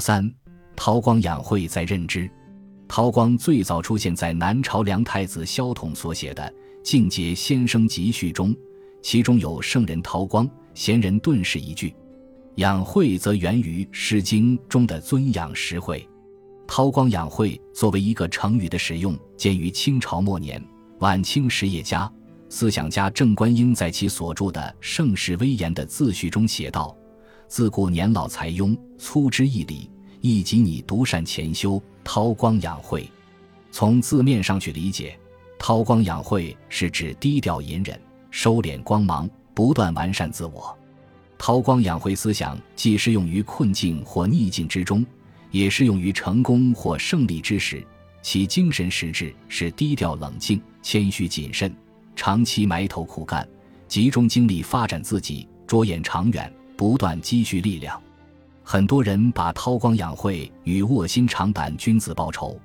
三，韬光养晦在认知。韬光最早出现在南朝梁太子萧统所写的《境界先生集序》中，其中有“圣人韬光，贤人顿世”一句。养晦则源于《诗经》中的“尊养实惠”。韬光养晦作为一个成语的使用，见于清朝末年，晚清实业家、思想家郑观应在其所著的《盛世威严》的自序中写道。自古年老才庸，粗知义理，亦及你独善潜修，韬光养晦。从字面上去理解，韬光养晦是指低调隐忍、收敛光芒，不断完善自我。韬光养晦思想既适用于困境或逆境之中，也适用于成功或胜利之时。其精神实质是低调冷静、谦虚谨慎，长期埋头苦干，集中精力发展自己，着眼长远。不断积蓄力量，很多人把韬光养晦与卧薪尝胆、君子报仇、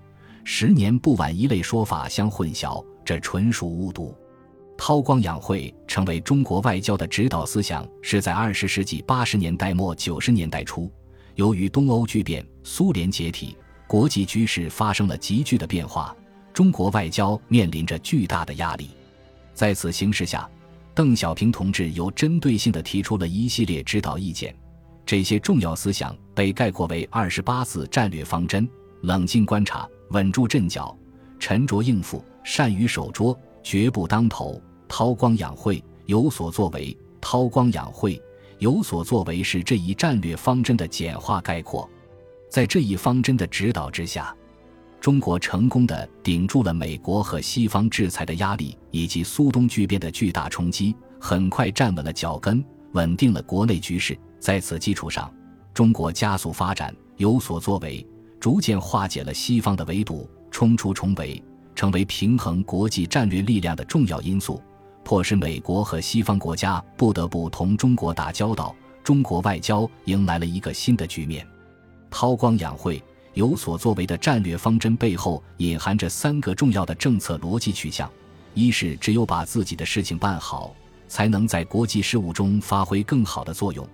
十年不晚一类说法相混淆，这纯属误读。韬光养晦成为中国外交的指导思想，是在二十世纪八十年代末九十年代初，由于东欧剧变、苏联解体，国际局势发生了急剧的变化，中国外交面临着巨大的压力。在此形势下。邓小平同志有针对性地提出了一系列指导意见，这些重要思想被概括为二十八字战略方针：冷静观察、稳住阵脚、沉着应付、善于守拙、绝不当头、韬光养晦、有所作为。韬光养晦、有所作为是这一战略方针的简化概括。在这一方针的指导之下。中国成功的顶住了美国和西方制裁的压力，以及苏东剧变的巨大冲击，很快站稳了脚跟，稳定了国内局势。在此基础上，中国加速发展，有所作为，逐渐化解了西方的围堵，冲出重围，成为平衡国际战略力量的重要因素，迫使美国和西方国家不得不同中国打交道。中国外交迎来了一个新的局面，韬光养晦。有所作为的战略方针背后隐含着三个重要的政策逻辑取向：一是只有把自己的事情办好，才能在国际事务中发挥更好的作用；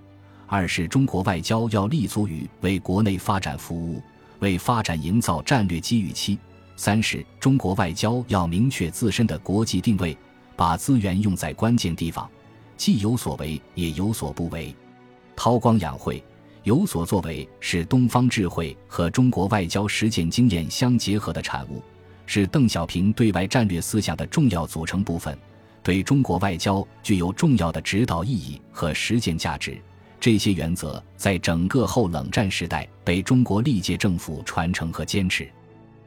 二是中国外交要立足于为国内发展服务，为发展营造战略机遇期；三是中国外交要明确自身的国际定位，把资源用在关键地方，既有所为也有所不为，韬光养晦。有所作为是东方智慧和中国外交实践经验相结合的产物，是邓小平对外战略思想的重要组成部分，对中国外交具有重要的指导意义和实践价值。这些原则在整个后冷战时代被中国历届政府传承和坚持。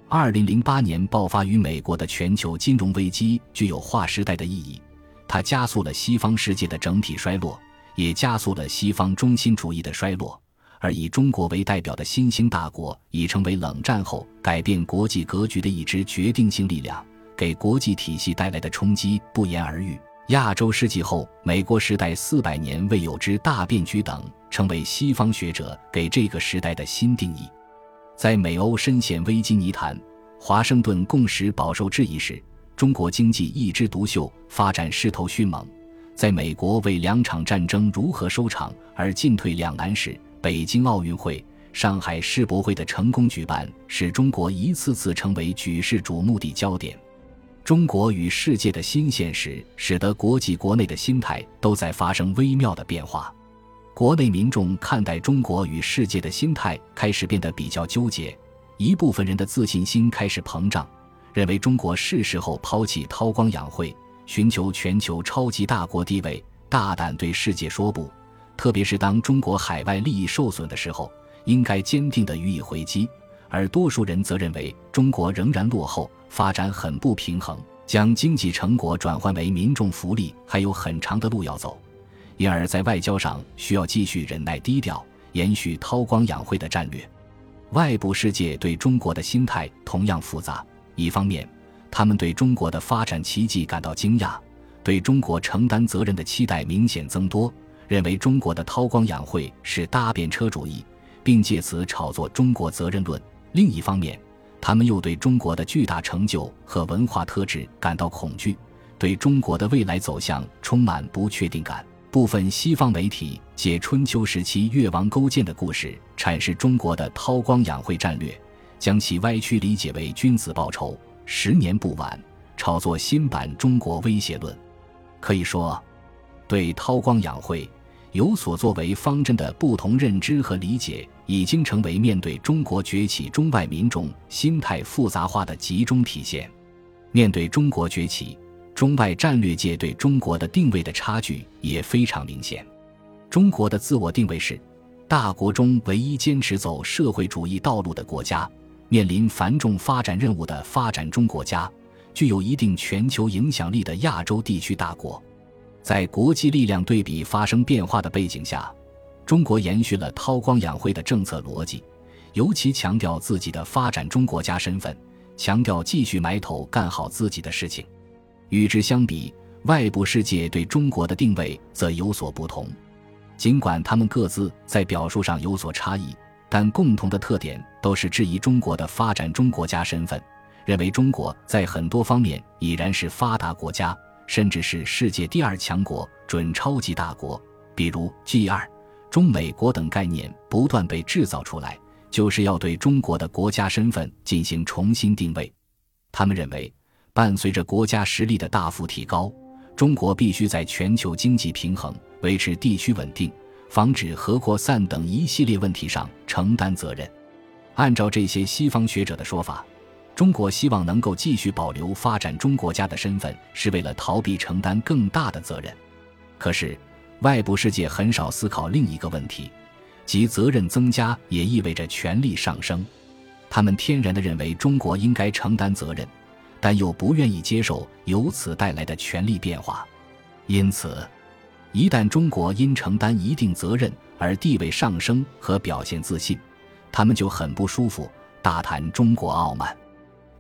二零零八年爆发于美国的全球金融危机具有划时代的意义，它加速了西方世界的整体衰落，也加速了西方中心主义的衰落。而以中国为代表的新兴大国已成为冷战后改变国际格局的一支决定性力量，给国际体系带来的冲击不言而喻。亚洲世纪后美国时代四百年未有之大变局等，成为西方学者给这个时代的新定义。在美欧深陷危机泥潭、华盛顿共识饱受质疑时，中国经济一枝独秀，发展势头迅猛。在美国为两场战争如何收场而进退两难时，北京奥运会、上海世博会的成功举办，使中国一次次成为举世瞩目的焦点。中国与世界的新现实，使得国际国内的心态都在发生微妙的变化。国内民众看待中国与世界的心态开始变得比较纠结。一部分人的自信心开始膨胀，认为中国是时候抛弃韬光养晦，寻求全球超级大国地位，大胆对世界说不。特别是当中国海外利益受损的时候，应该坚定地予以回击；而多数人则认为中国仍然落后，发展很不平衡，将经济成果转换为民众福利还有很长的路要走，因而，在外交上需要继续忍耐低调，延续韬光养晦的战略。外部世界对中国的心态同样复杂，一方面，他们对中国的发展奇迹感到惊讶，对中国承担责任的期待明显增多。认为中国的韬光养晦是搭便车主义，并借此炒作中国责任论。另一方面，他们又对中国的巨大成就和文化特质感到恐惧，对中国的未来走向充满不确定感。部分西方媒体借春秋时期越王勾践的故事阐释中国的韬光养晦战略，将其歪曲理解为君子报仇，十年不晚，炒作新版中国威胁论。可以说，对韬光养晦有所作为方针的不同认知和理解，已经成为面对中国崛起中外民众心态复杂化的集中体现。面对中国崛起。中外战略界对中国的定位的差距也非常明显。中国的自我定位是大国中唯一坚持走社会主义道路的国家，面临繁重发展任务的发展中国家，具有一定全球影响力的亚洲地区大国。在国际力量对比发生变化的背景下，中国延续了韬光养晦的政策逻辑，尤其强调自己的发展中国家身份，强调继续埋头干好自己的事情。与之相比，外部世界对中国的定位则有所不同。尽管他们各自在表述上有所差异，但共同的特点都是质疑中国的发展中国家身份，认为中国在很多方面已然是发达国家，甚至是世界第二强国、准超级大国。比如 G 二、中美国等概念不断被制造出来，就是要对中国的国家身份进行重新定位。他们认为。伴随着国家实力的大幅提高，中国必须在全球经济平衡、维持地区稳定、防止核扩散等一系列问题上承担责任。按照这些西方学者的说法，中国希望能够继续保留发展中国家的身份，是为了逃避承担更大的责任。可是，外部世界很少思考另一个问题，即责任增加也意味着权力上升。他们天然地认为中国应该承担责任。但又不愿意接受由此带来的权力变化，因此，一旦中国因承担一定责任而地位上升和表现自信，他们就很不舒服，大谈中国傲慢，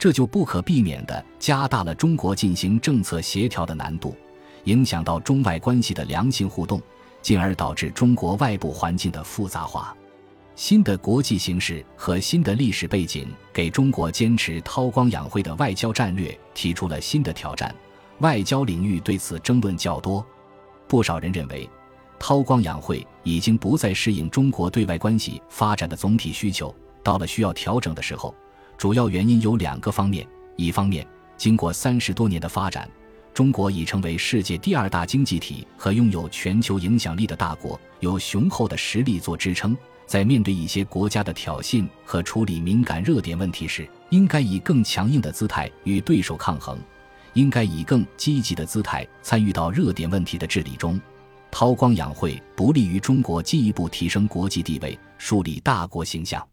这就不可避免地加大了中国进行政策协调的难度，影响到中外关系的良性互动，进而导致中国外部环境的复杂化。新的国际形势和新的历史背景给中国坚持韬光养晦的外交战略提出了新的挑战，外交领域对此争论较多。不少人认为，韬光养晦已经不再适应中国对外关系发展的总体需求，到了需要调整的时候。主要原因有两个方面：一方面，经过三十多年的发展，中国已成为世界第二大经济体和拥有全球影响力的大国，有雄厚的实力做支撑。在面对一些国家的挑衅和处理敏感热点问题时，应该以更强硬的姿态与对手抗衡，应该以更积极的姿态参与到热点问题的治理中。韬光养晦不利于中国进一步提升国际地位、树立大国形象。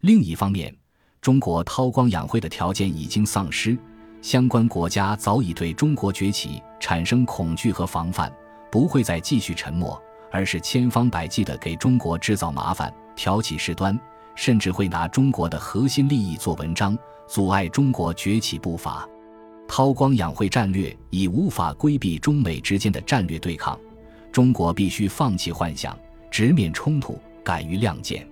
另一方面，中国韬光养晦的条件已经丧失，相关国家早已对中国崛起产生恐惧和防范，不会再继续沉默。而是千方百计地给中国制造麻烦、挑起事端，甚至会拿中国的核心利益做文章，阻碍中国崛起步伐。韬光养晦战略已无法规避中美之间的战略对抗，中国必须放弃幻想，直面冲突，敢于亮剑。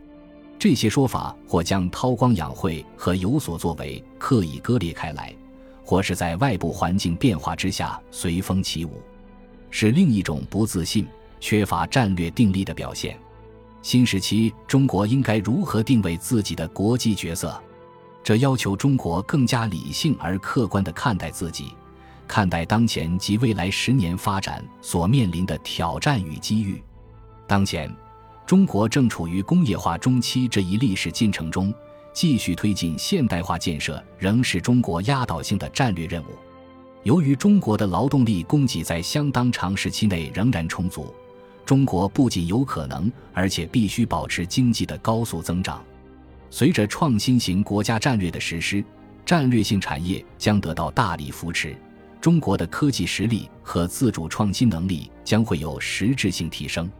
这些说法或将韬光养晦和有所作为刻意割裂开来，或是在外部环境变化之下随风起舞，是另一种不自信。缺乏战略定力的表现。新时期中国应该如何定位自己的国际角色？这要求中国更加理性而客观地看待自己，看待当前及未来十年发展所面临的挑战与机遇。当前，中国正处于工业化中期这一历史进程中，继续推进现代化建设仍是中国压倒性的战略任务。由于中国的劳动力供给在相当长时期内仍然充足。中国不仅有可能，而且必须保持经济的高速增长。随着创新型国家战略的实施，战略性产业将得到大力扶持，中国的科技实力和自主创新能力将会有实质性提升。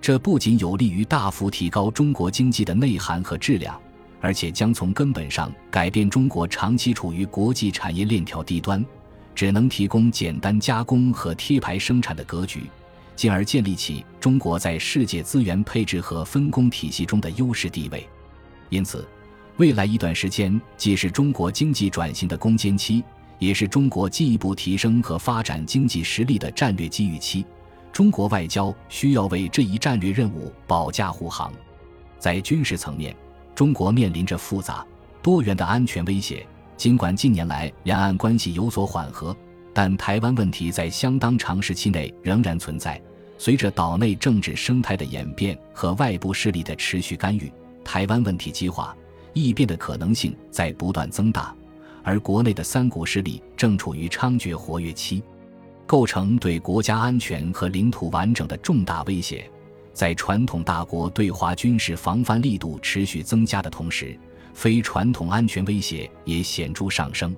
这不仅有利于大幅提高中国经济的内涵和质量，而且将从根本上改变中国长期处于国际产业链条低端，只能提供简单加工和贴牌生产的格局。进而建立起中国在世界资源配置和分工体系中的优势地位。因此，未来一段时间既是中国经济转型的攻坚期，也是中国进一步提升和发展经济实力的战略机遇期。中国外交需要为这一战略任务保驾护航。在军事层面，中国面临着复杂多元的安全威胁。尽管近年来两岸关系有所缓和，但台湾问题在相当长时期内仍然存在。随着岛内政治生态的演变和外部势力的持续干预，台湾问题激化、异变的可能性在不断增大，而国内的三股势力正处于猖獗活跃期，构成对国家安全和领土完整的重大威胁。在传统大国对华军事防范力度持续增加的同时，非传统安全威胁也显著上升，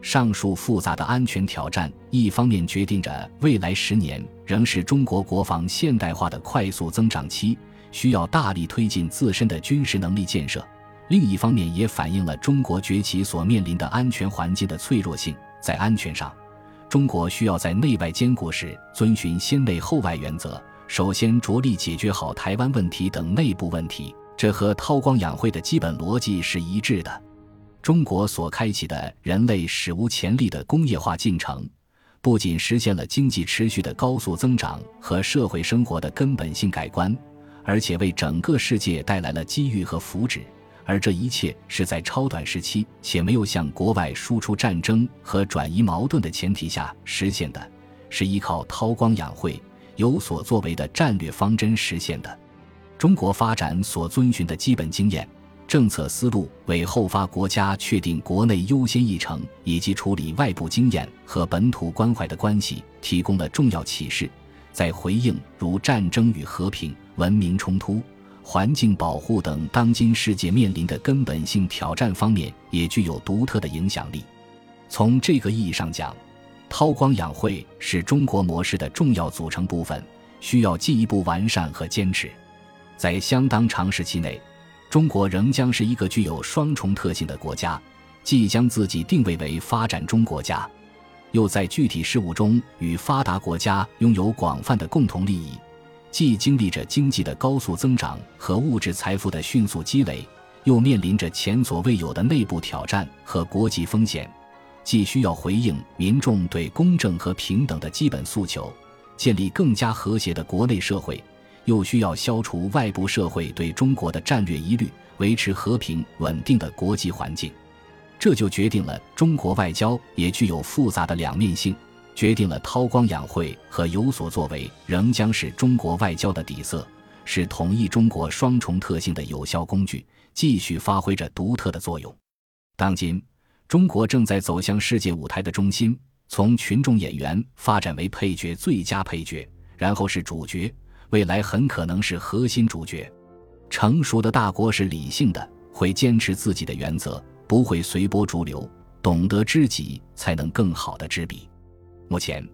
上述复杂的安全挑战，一方面决定着未来十年仍是中国国防现代化的快速增长期，需要大力推进自身的军事能力建设；另一方面，也反映了中国崛起所面临的安全环境的脆弱性。在安全上，中国需要在内外兼顾时遵循先内后外原则，首先着力解决好台湾问题等内部问题。这和韬光养晦的基本逻辑是一致的。中国所开启的人类史无前例的工业化进程，不仅实现了经济持续的高速增长和社会生活的根本性改观，而且为整个世界带来了机遇和福祉。而这一切是在超短时期且没有向国外输出战争和转移矛盾的前提下实现的，是依靠韬光养晦、有所作为的战略方针实现的。中国发展所遵循的基本经验、政策思路，为后发国家确定国内优先议程以及处理外部经验和本土关怀的关系提供了重要启示。在回应如战争与和平、文明冲突、环境保护等当今世界面临的根本性挑战方面，也具有独特的影响力。从这个意义上讲，韬光养晦是中国模式的重要组成部分，需要进一步完善和坚持。在相当长时期内，中国仍将是一个具有双重特性的国家，既将自己定位为发展中国家，又在具体事务中与发达国家拥有广泛的共同利益；既经历着经济的高速增长和物质财富的迅速积累，又面临着前所未有的内部挑战和国际风险；既需要回应民众对公正和平等的基本诉求，建立更加和谐的国内社会。又需要消除外部社会对中国的战略疑虑，维持和平稳定的国际环境，这就决定了中国外交也具有复杂的两面性，决定了韬光养晦和有所作为仍将是中国外交的底色，是统一中国双重特性的有效工具，继续发挥着独特的作用。当今，中国正在走向世界舞台的中心，从群众演员发展为配角最佳配角，然后是主角。未来很可能是核心主角。成熟的大国是理性的，会坚持自己的原则，不会随波逐流，懂得知己才能更好的知彼。目前，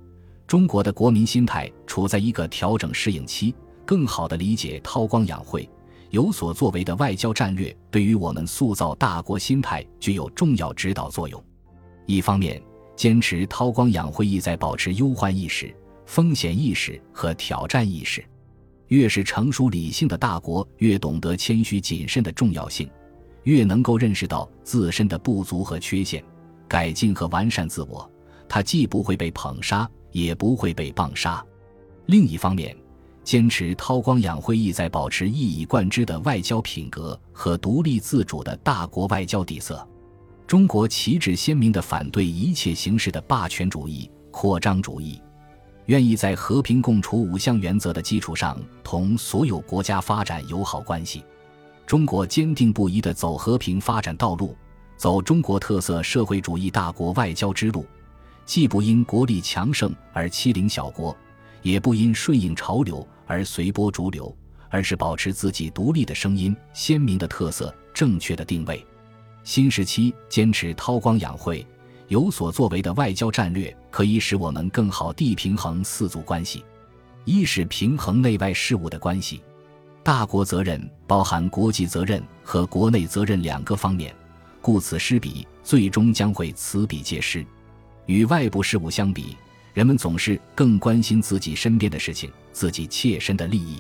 中国的国民心态处在一个调整适应期，更好的理解韬光养晦、有所作为的外交战略，对于我们塑造大国心态具有重要指导作用。一方面，坚持韬光养晦，意在保持忧患意识、风险意识和挑战意识。越是成熟理性的大国，越懂得谦虚谨慎的重要性，越能够认识到自身的不足和缺陷，改进和完善自我。他既不会被捧杀，也不会被棒杀。另一方面，坚持韬光养晦，意在保持一以贯之的外交品格和独立自主的大国外交底色。中国旗帜鲜明地反对一切形式的霸权主义、扩张主义。愿意在和平共处五项原则的基础上同所有国家发展友好关系。中国坚定不移地走和平发展道路，走中国特色社会主义大国外交之路，既不因国力强盛而欺凌小国，也不因顺应潮流而随波逐流，而是保持自己独立的声音、鲜明的特色、正确的定位。新时期坚持韬光养晦。有所作为的外交战略，可以使我们更好地平衡四族关系。一是平衡内外事务的关系，大国责任包含国际责任和国内责任两个方面，故此失彼最终将会此彼皆失。与外部事务相比，人们总是更关心自己身边的事情，自己切身的利益。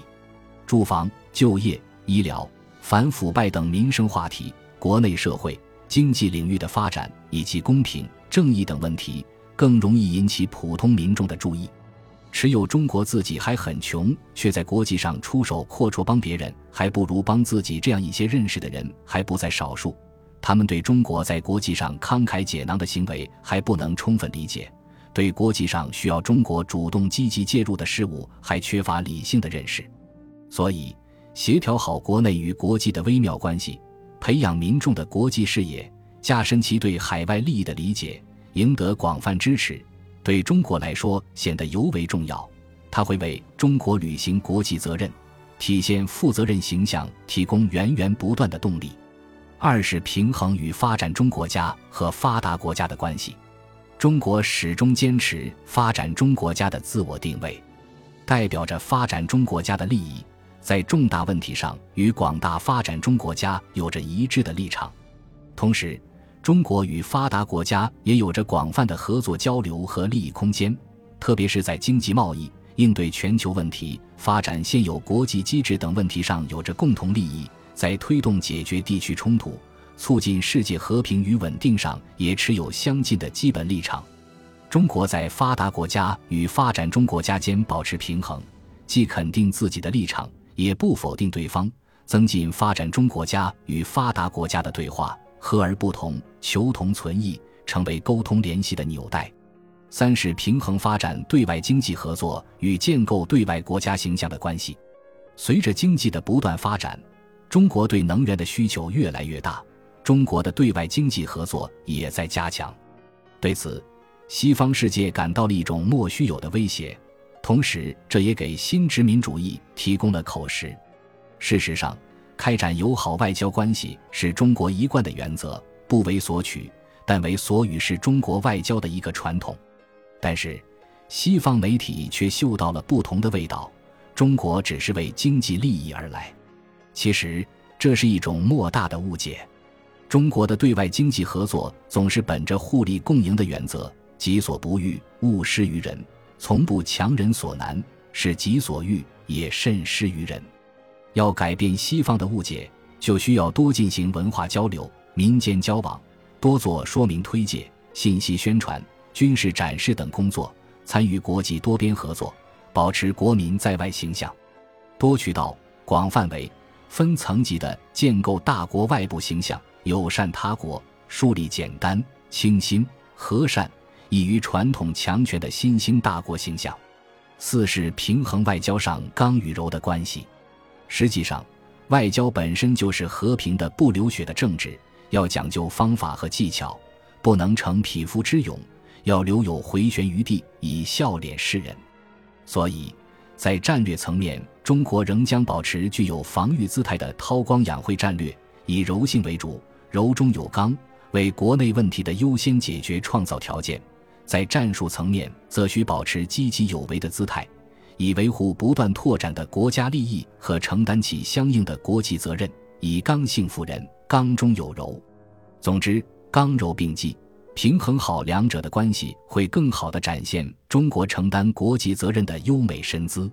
住房、就业、医疗、反腐败等民生话题，国内社会。经济领域的发展以及公平正义等问题更容易引起普通民众的注意，持有中国自己还很穷，却在国际上出手阔绰帮别人，还不如帮自己这样一些认识的人还不在少数。他们对中国在国际上慷慨解囊的行为还不能充分理解，对国际上需要中国主动积极介入的事物还缺乏理性的认识。所以，协调好国内与国际的微妙关系，培养民众的国际视野，加深其对海外利益的理解，赢得广泛支持。对中国来说显得尤为重要，它会为中国履行国际责任、体现负责任形象提供源源不断的动力。二是平衡与发展中国家和发达国家的关系。中国始终坚持发展中国家的自我定位，代表着发展中国家的利益，在重大问题上与广大发展中国家有着一致的立场，同时。中国与发达国家也有着广泛的合作交流和利益空间，特别是在经济贸易、应对全球问题、发展现有国际机制等问题上有着共同利益，在推动解决地区冲突、促进世界和平与稳定上也持有相近的基本立场。中国在发达国家与发展中国家间保持平衡，既肯定自己的立场，也不否定对方，增进发展中国家与发达国家的对话。和而不同，求同存异，成为沟通联系的纽带。三是平衡发展对外经济合作与建构对外国家形象的关系。随着经济的不断发展，中国对能源的需求越来越大，中国的对外经济合作也在加强。对此，西方世界感到了一种莫须有的威胁，同时这也给新殖民主义提供了口实。事实上。开展友好外交关系是中国一贯的原则，不为索取，但为所与，是中国外交的一个传统。但是，西方媒体却嗅到了不同的味道，中国只是为经济利益而来。其实，这是一种莫大的误解。中国的对外经济合作总是本着互利共赢的原则，己所不欲，勿施于人，从不强人所难，是己所欲，也甚施于人。要改变西方的误解，就需要多进行文化交流、民间交往，多做说明推介、信息宣传、军事展示等工作，参与国际多边合作，保持国民在外形象，多渠道、广范围、分层级的建构大国外部形象，友善他国，树立简单、清新、和善、异于传统强权的新兴大国形象。四是平衡外交上刚与柔的关系。实际上，外交本身就是和平的、不流血的政治，要讲究方法和技巧，不能逞匹夫之勇，要留有回旋余地，以笑脸示人。所以，在战略层面，中国仍将保持具有防御姿态的韬光养晦战略，以柔性为主，柔中有刚，为国内问题的优先解决创造条件；在战术层面，则需保持积极有为的姿态。以维护不断拓展的国家利益和承担起相应的国际责任，以刚性服人，刚中有柔。总之，刚柔并济，平衡好两者的关系，会更好地展现中国承担国际责任的优美身姿。